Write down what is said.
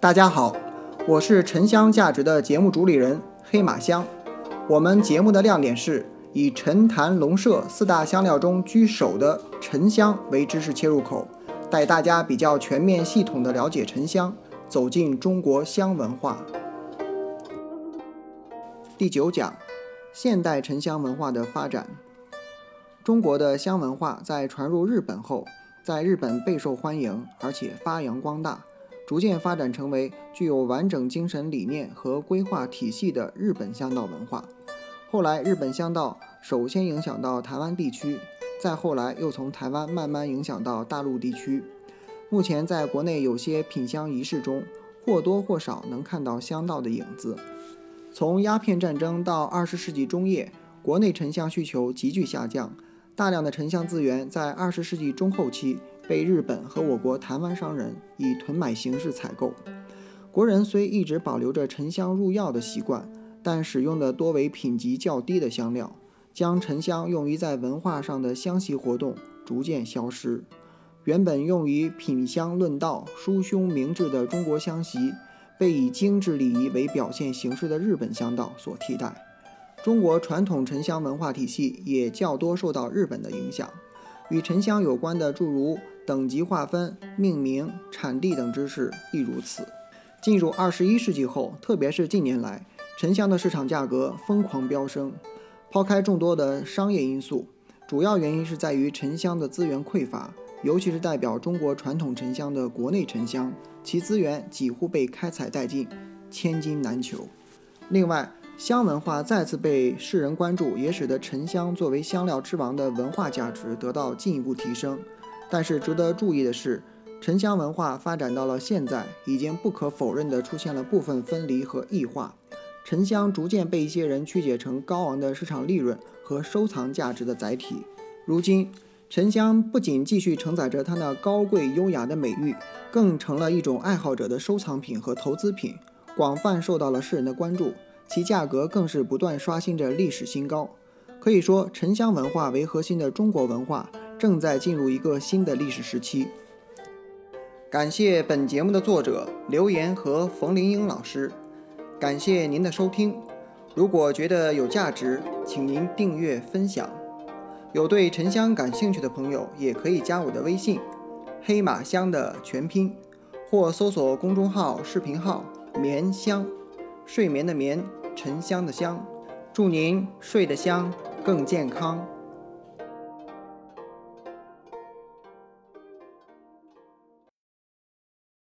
大家好，我是沉香价值的节目主理人黑马香。我们节目的亮点是以陈坛龙麝四大香料中居首的沉香为知识切入口，带大家比较全面系统的了解沉香，走进中国香文化。第九讲，现代沉香文化的发展。中国的香文化在传入日本后，在日本备受欢迎，而且发扬光大。逐渐发展成为具有完整精神理念和规划体系的日本香道文化。后来，日本香道首先影响到台湾地区，再后来又从台湾慢慢影响到大陆地区。目前，在国内有些品香仪式中，或多或少能看到香道的影子。从鸦片战争到二十世纪中叶，国内沉香需求急剧下降，大量的沉香资源在二十世纪中后期。被日本和我国台湾商人以囤买形式采购。国人虽一直保留着沉香入药的习惯，但使用的多为品级较低的香料，将沉香用于在文化上的香席活动逐渐消失。原本用于品香论道、书兄明志的中国香席，被以精致礼仪为表现形式的日本香道所替代。中国传统沉香文化体系也较多受到日本的影响。与沉香有关的诸如等级划分、命名、产地等知识亦如此。进入二十一世纪后，特别是近年来，沉香的市场价格疯狂飙升。抛开众多的商业因素，主要原因是在于沉香的资源匮乏，尤其是代表中国传统沉香的国内沉香，其资源几乎被开采殆尽，千金难求。另外，香文化再次被世人关注，也使得沉香作为香料之王的文化价值得到进一步提升。但是值得注意的是，沉香文化发展到了现在，已经不可否认地出现了部分分离和异化。沉香逐渐被一些人曲解成高昂的市场利润和收藏价值的载体。如今，沉香不仅继续承载着它那高贵优雅的美誉，更成了一种爱好者的收藏品和投资品，广泛受到了世人的关注。其价格更是不断刷新着历史新高。可以说，沉香文化为核心的中国文化正在进入一个新的历史时期。感谢本节目的作者刘岩和冯林英老师，感谢您的收听。如果觉得有价值，请您订阅分享。有对沉香感兴趣的朋友，也可以加我的微信“黑马香”的全拼，或搜索公众号、视频号“棉香”，睡眠的眠。沉香的香，祝您睡得香，更健康。